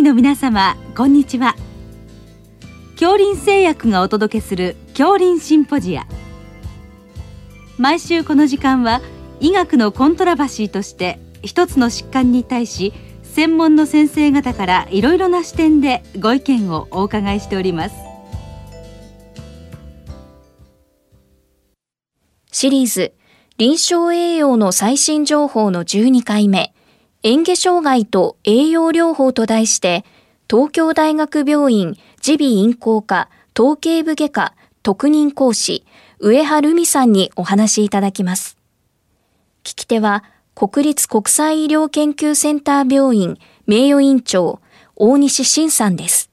医の皆様こんにちは。恐林製薬がお届けする恐林シンポジア。毎週この時間は医学のコントラバシーとして一つの疾患に対し専門の先生方からいろいろな視点でご意見をお伺いしております。シリーズ臨床栄養の最新情報の12回目。嚥下障害と栄養療法と題して東京大学病院耳鼻咽喉科統計部外科特任講師上原美さんにお話いただきます。聞き手は国立国際医療研究センター病院名誉院長大西晋さんです。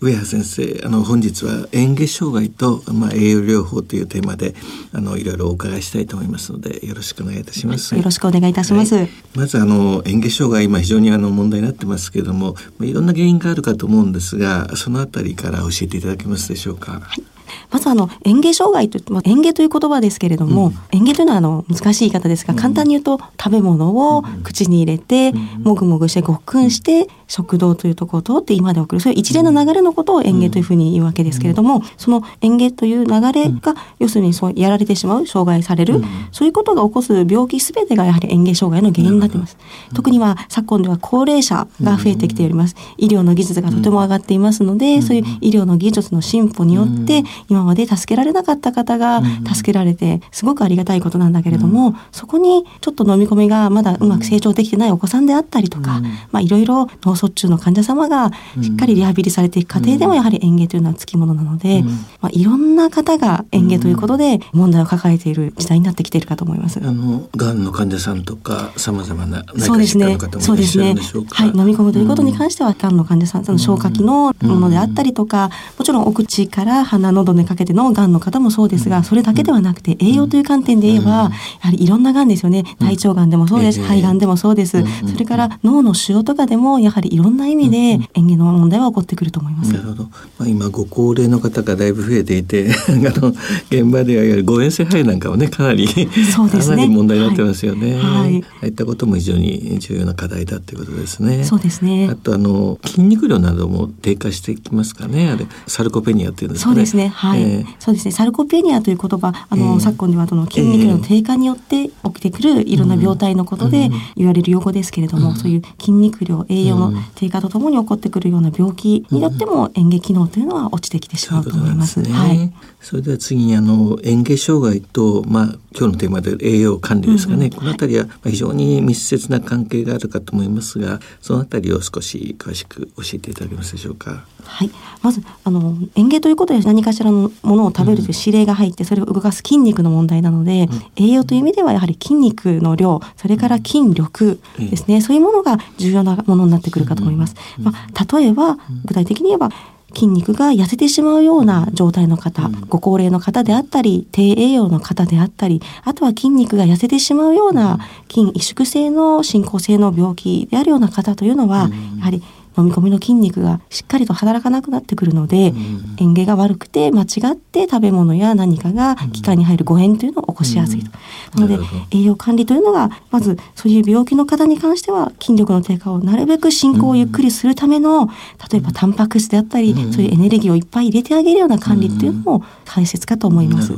上原先生あの本日は嚥下障害と、まあ、栄養療法というテーマであのいろいろお伺いしたいと思いますのでよろしくお願いいたします。よろしくお願いいたします。はい、まずあの嚥下障害今非常にあの問題になってますけれどもいろんな原因があるかと思うんですがそのあたりから教えていただけますでしょうか？はいまずあの園芸障害といって、まあ、園芸という言葉ですけれども、うん、園芸というのはあの難しい言い方ですが、簡単に言うと食べ物を口に入れて、もぐもぐしてごっくんして食道というところを通って今で送る。そういう一連の流れのことを園芸というふうに言うわけですけれども、その園芸という流れが要するにそうやられてしまう障害される、そういうことが起こす病気すべてがやはり園芸障害の原因になっています。特には昨今では高齢者が増えてきております。医療の技術がとても上がっていますので、そういう医療の技術の進歩によって今まで助けられなかった方が助けられてすごくありがたいことなんだけれども、そこにちょっと飲み込みがまだうまく成長できてないお子さんであったりとか、まあいろいろ脳卒中の患者様がしっかりリハビリされていく過程でもやはり園芸というのはつきものなので、まあいろんな方が園芸ということで問題を抱えている時代になってきているかと思います。あのがんの患者さんとかさまざまなそうですね。そうですね。はい、飲み込むということに関しては、がんの患者さん、その消化器のものであったりとか、もちろんお口から鼻喉にかけてのがんの方もそうですが、それだけではなくて栄養という観点で言えば、やはりいろんながんですよね。大腸がんでもそうです、肺がんでもそうです。それから脳の腫瘍とかでもやはりいろんな意味で園芸の問題は起こってくると思います。なるほど。まあ今ご高齢の方がだいぶ増えていて、あの現場ではいわゆる誤嚥性肺なんかはねかなりそうですね。問題になってますよね。はい。ああいったことも非常に重要な課題だということですね。そうですね。あとあの筋肉量なども低下してきますかね。あれサルコペニアっていうんですかね。そうですね。はい。えー、そうですね。サルコペニアという言葉、あの、えー、昨今ではその筋肉量の低下によって起きてくるいろんな病態のことで言われる用語ですけれども、うん、そういう筋肉量、栄養の低下とともに起こってくるような病気によっても嚥下機能というのは落ちてきてしまうと思います。ね、はい。それでは次にあの嚥下障害とまあ今日のテーマで栄養管理ですかね。うん、この辺りは非常に密接な関係があるかと思いますが、その辺りを少し詳しく教えていただけますでしょうか。はい。まずあの嚥下ということで何かしらのものを食べるという指令が入って、それを動かす筋肉の問題なので、栄養という意味ではやはり筋肉の量それから筋力ですね、そういうものが重要なものになってくるかと思います。まあ、例えば具体的に言えば筋肉が痩せてしまうような状態の方、ご高齢の方であったり低栄養の方であったりあとは筋肉が痩せてしまうような筋萎縮性の進行性の病気であるような方というのはやはり飲み込みの筋肉がしっかりと働かなくなってくるので、嚥下が悪くて間違って食べ物や何かが気管に入る誤嚥というのを起こしやすいと。なので栄養管理というのがまずそういう病気の方に関しては筋力の低下をなるべく進行をゆっくりするための例えばタンパク質であったりそういうエネルギーをいっぱい入れてあげるような管理っていうのも大切かと思います。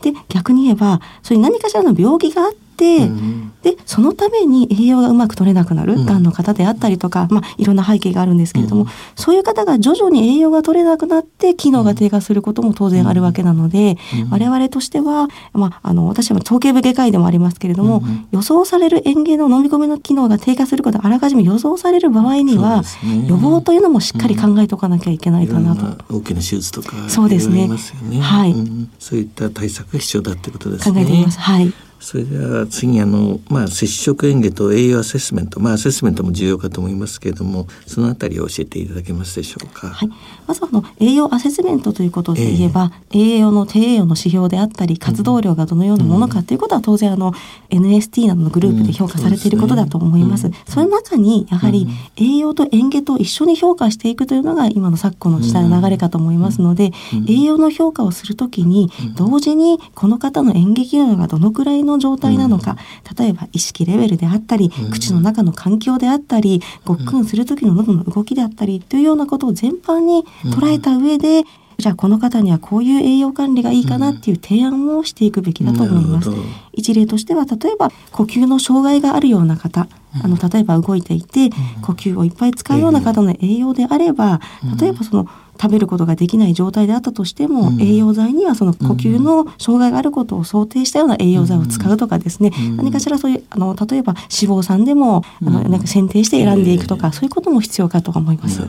で逆に言えばそういう何かしらの病気があっ、うん、でそのために栄養がうまく取れなくなる、うん、がんの方であったりとか、まあ、いろんな背景があるんですけれども、うん、そういう方が徐々に栄養が取れなくなって機能が低下することも当然あるわけなので、うん、我々としては、まあ、あの私は統計部外科医でもありますけれども、予想される園芸の飲み込みの機能が低下することがあらかじめ予想される場合には、ね、予防というのもしっかり考えておかなきゃいけないかなと。大きな手術とかそうですね、ね、はい、そういった対策が必要だってことですね。考えています。はいそれでは次あの、まあ、接触園芸と栄養アセスメント、まあ、アセスメントも重要かと思いますけれどもそのあたりを教えていただけますでしょうか？はい、まずあの栄養アセスメントということで言えば、えー、栄養の低栄養の指標であったり活動量がどのようなものかということは当然あの NST などのグループで評価されていることだと思います。うん。そすね、その中にやはり栄養と園芸と一緒に評価していくというのが今の昨今の時代の流れかと思いますので、栄養の評価をするときに同時にこの方の演劇能がどのくらいのの状態なのか、例えば意識レベルであったり、口の中の環境であったりごっくんする時の喉の動きであったりというようなことを全般に捉えた上で、じゃあこの方にはこういう栄養管理がいいかなっていう提案をしていくべきだと思います。一例としては例えば呼吸の障害があるような方、あの例えば動いていて呼吸をいっぱい使うような方の栄養であれば、例えばその食べることができない状態であったとしても、うん、栄養剤にはその呼吸の障害があることを想定したような栄養剤を使うとかですね、うん、何かしらそういうあの例えば脂肪酸でも、あのなんか選定して選んでいくとか、そういうことも必要かと思います。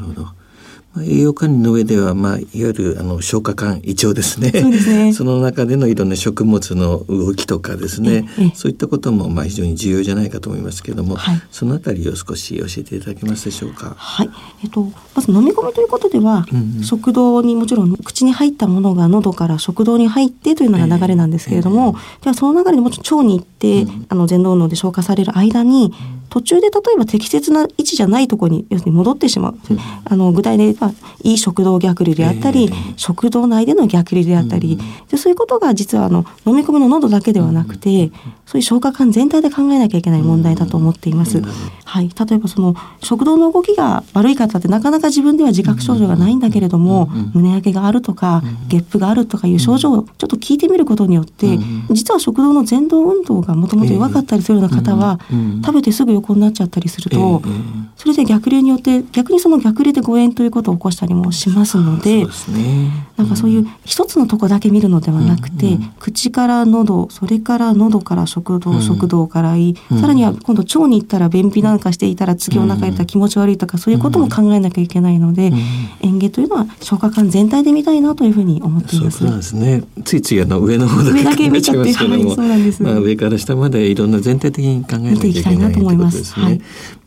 栄養管理の上では、まあ、いわゆるあの消化管胃腸ですね。ね。その中でのいろんな食物の動きとかですね。そういったこともまあ非常に重要じゃないかと思いますけれども、はい、そのあたりを少し教えていただけますでしょうか？はい、えっと、まず飲み込みということでは、うんうん、食道にもちろん口に入ったものが喉から食道に入ってというのが流れなんですけれども、えー、ではその流れでもちろん腸に行って、うん、あの前動脳で消化される間に途中で例えば適切な位置じゃないところに要するに戻ってしまう、うん、あの具体で言えばいい食道逆流であったり、えー、食道内での逆流であったり、うん、でそういうことが実はあの飲み込みの喉だけではなくて、そういう消化管全体で考えなきゃいけない問題だと思っています。はい、例えばその食道の動きが悪い方ってなかなか自分では自覚症状がないんだけれども、胸焼けがあるとか、ゲップがあるとかいう症状をちょっと聞いてみることによって、実は食道の前動運動がもともと弱かったりするような方は、食べてすぐ横になっちゃったりすると、それで逆流によって逆にその逆流で誤嚥ということを起こしたりもしますので、なんかそういう一つのとこだけ見るのではなくて、口から喉それから喉から食道、食道から胃、さらには今度腸に行ったら便秘なんかしていたら次お腹入れたら気持ち悪いとかそういうことも考えなきゃいけないので、嚥下というのは消化管全体で見たいなというふうに思っています。そうですね。ついついあの上の方だけ考えちゃいますけども、はい、まあ上から下までいろんな全体的に考えなきゃいけないと思います。ですね。はい、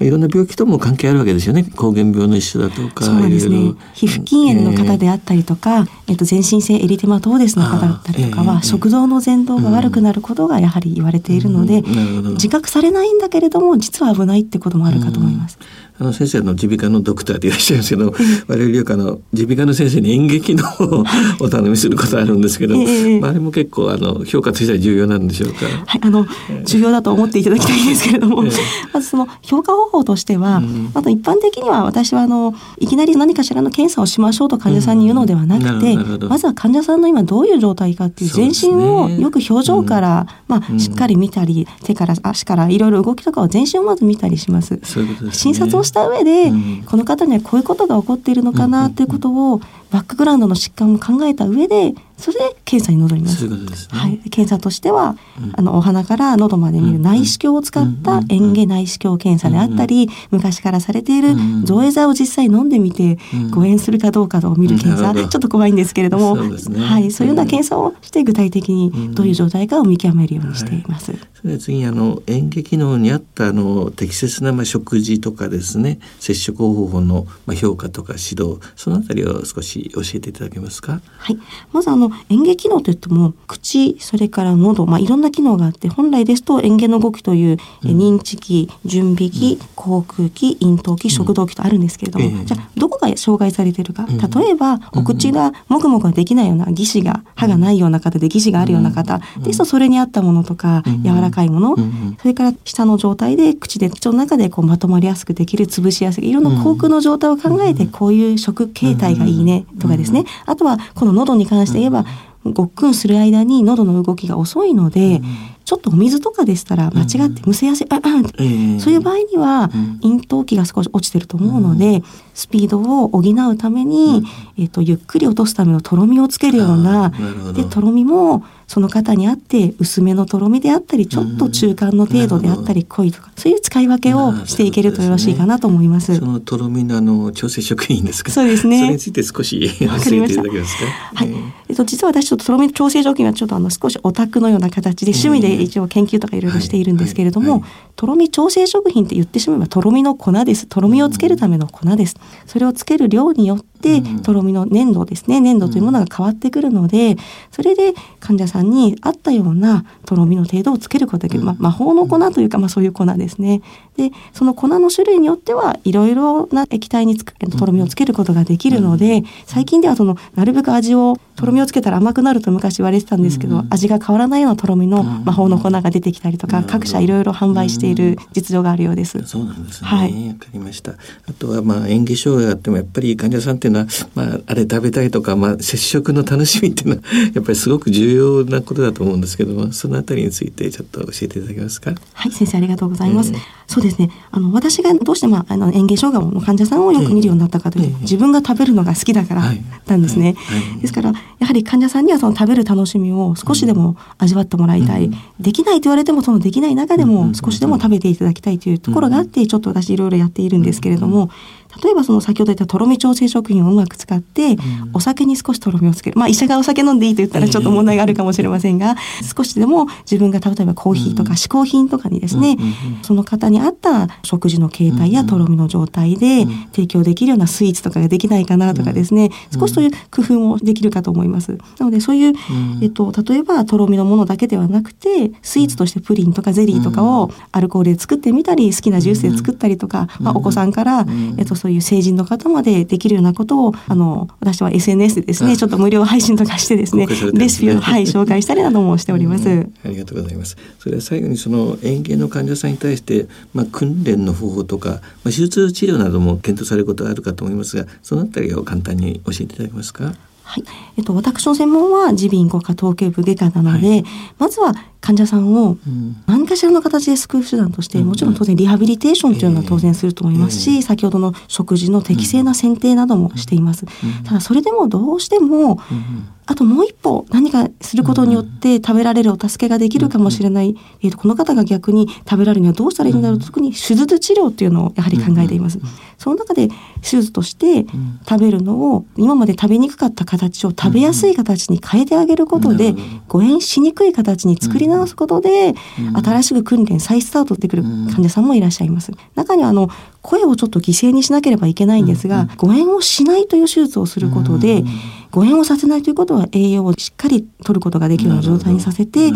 いろんな病気とも関係あるわけですよね。膠原病の一種だとか。そうですね。皮膚筋炎の方であったりとか、えっと全身性エリテマトーデスの方だったりとかは、食道の前動が悪くなることがやはり言われているので、自覚されないんだけれども実は危ないってこともあるかと思います。あの先生の耳鼻科のドクターでいらっしゃいますけど、我々流科の耳鼻科の先生に演劇のをお頼みすることあるんですけど、えあれも結構あの評価としては重要なんでしょうか？はい、あの、重要だと思っていただきたいんですけれども、まずその評価方法としては、うん、あと一般的には私はあのいきなり何かしらの検査をしましょうと患者さんに言うのではなくて、うん、まずは患者さんの今どういう状態かっていう全身をよく表情から、まあしっかり見たり、手から足からいろいろ動きとかを全身をまず見たりします。ううすね、診察をした上で、この方にはこういうことが起こっているのかなということをバックグラウンドの疾患も考えた上でそれで検査に臨みます。ううすね、はい、検査としては、うん、あのお鼻から喉まで見る内視鏡を使った嚥下内視鏡検査であったり、昔からされている造影剤を実際飲んでみて、誤嚥するかどうかを見る検査、ちょっと怖いんですけれども、ね、はい、そういうような検査をして具体的にどういう状態かを見極めるようにしています。はい、それ次あの嚥下機能に合ったあの適切なまあ食事とかですね、接触方法のまあ評価とか指導、そのあたりを少し教えていただけますか？はい、まずあの嚥下機能といっても口それから喉、まあ、いろんな機能があって本来ですと嚥下の動きという、うん、認知器準備器、口腔器咽頭器食道器とあるんですけれども、うん、じゃあどこが障害されているか、例えばお口がもぐもぐできないような義歯が歯がないような方で義歯があるような方ですとそれに合ったものとか柔らかいもの、それから下の状態で口で口の中でこうまとまりやすくできる潰しやすいいろんな口腔の状態を考えてこういう食形態がいいねとかですね。あとはこの喉に関して言えばごっくんする間に喉の動きが遅いので、ちょっとお水とかでしたら間違ってむせやすい、うんうん、そういう場合には咽頭器が少し落ちてると思うので、スピードを補うために、えーと、ゆっくり落とすためのとろみをつけるようなでとろみもその方にあって薄めのとろみであったりちょっと中間の程度であったり濃いとかそういう使い分けをしていけるとよろしいかなと思います。そのとろみのあの調整食品ですか？そうですね。それについて少し教えていただけますか？はい。えっと実は私ちょっととろみ調整食品はちょっとあの少しオタクのような形で趣味で一応研究とかいろいろしているんですけれども、とろみ調整食品って言ってしまえばとろみの粉です。とろみをつけるための粉です。それをつける量によっとろみの粘度ですね。粘度というものが変わってくるので、それで患者さんに合ったようなとろみの程度をつけることができる、まあ、魔法の粉というか、まあ、そういう粉ですね。でその粉の種類によってはいろいろな液体につくとろみをつけることができるので、最近ではそのなるべく味をとろみをつけたら甘くなると昔言われてたんですけど、味が変わらないようなとろみの魔法の粉が出てきたりとか、各社いろいろ販売している実情があるようです。そうなんですね。わ、はい。かりました。あとはまあ演技障害があってもやっぱり患者さんっていうのはまああれ食べたいとかまあ接触の楽しみっていうのは やっぱりすごく重要なことだと思うんですけども、そのあたりについてちょっと教えていただけますか？はい、先生ありがとうございます。ええそうですね。あの私がどうしてまああの園芸障害の患者さんをよく見るようになったかというと、ええ自分が食べるのが好きだからはいなんですね。ですからやはり患者さんにはその食べる楽しみを少しでも味わってもらいたい。うんできないと言われてもそのできない中でうんうんも少しでも食べていただきたいというところがあって、ちょっと私いろいろやっているんですけれども。例えばその先ほど言ったとろみ調整食品をうまく使って、お酒に少しとろみをつける。まあ医者がお酒飲んでいいと言ったらちょっと問題があるかもしれませんが、少しでも自分が例えばコーヒーとか嗜好品とかにですね、その方に合った食事の形態やとろみの状態で提供できるようなスイーツとかができないかなとかですね、少しそういう工夫もできるかと思います。なのでそういう、えっと、例えばとろみのものだけではなくてスイーツとしてプリンとかゼリーとかをアルコールで作ってみたり好きなジュースで作ったりとか、まあ、お子さんから、えっと、そういう成人の方までできるようなことをあの私は SNS でですねちょっと無料配信とかしてですねねレシピを、はい、紹介したりなどもしております。うんありがとうございます。それは最後にその園芸の患者さんに対して、まあ、訓練の方法とか、まあ、手術治療なども検討されることがあるかと思いますが、そのあたりを簡単に教えていただけますか？はい。えっと、私の専門は耳鼻咽喉科統計部外科なので、まずは患者さんをうん。何かしらの形で救う手段として、うん。もちろん当然リハビリテーションというのは当然すると思いますし、ええ先ほどの食事の適正な選定などもしています。ただそれでもどうしても、あともう一歩何かすることによって食べられるお助けができるかもしれない、えーとこの方が逆に食べられるにはどうしたらいいんだろうと、特に手術治療っていうのをやはり考えています。その中で手術として食べるのを今まで食べにくかった形を食べやすい形に変えてあげることで、誤嚥しにくい形に作り直すことで、新しく訓練再スタートできる患者さんもいらっしゃいます。中にはあの声をちょっと犠牲にしなければいけないんですが、誤嚥をしないという手術をすることで、誤嚥をさせないということは栄養をしっかり取ることができるような状態にさせて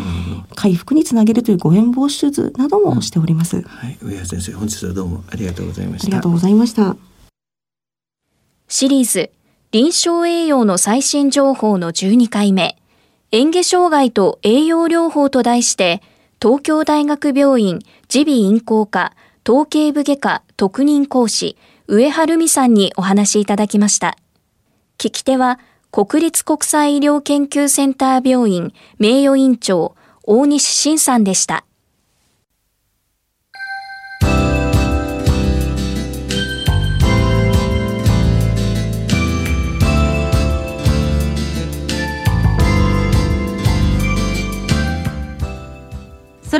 回復につなげるという誤嚥防止手術などもしております。はい、上谷先生、本日はどうもありがとうございました。ありがとうございました。シリーズ臨床栄養の最新情報の12回目嚥下障害と栄養療法と題して東京大学病院耳鼻咽喉科統計部外科特任講師上春美さんにお話しいただきました。聞き手は国立国際医療研究センター病院名誉院長大西晋さんでした。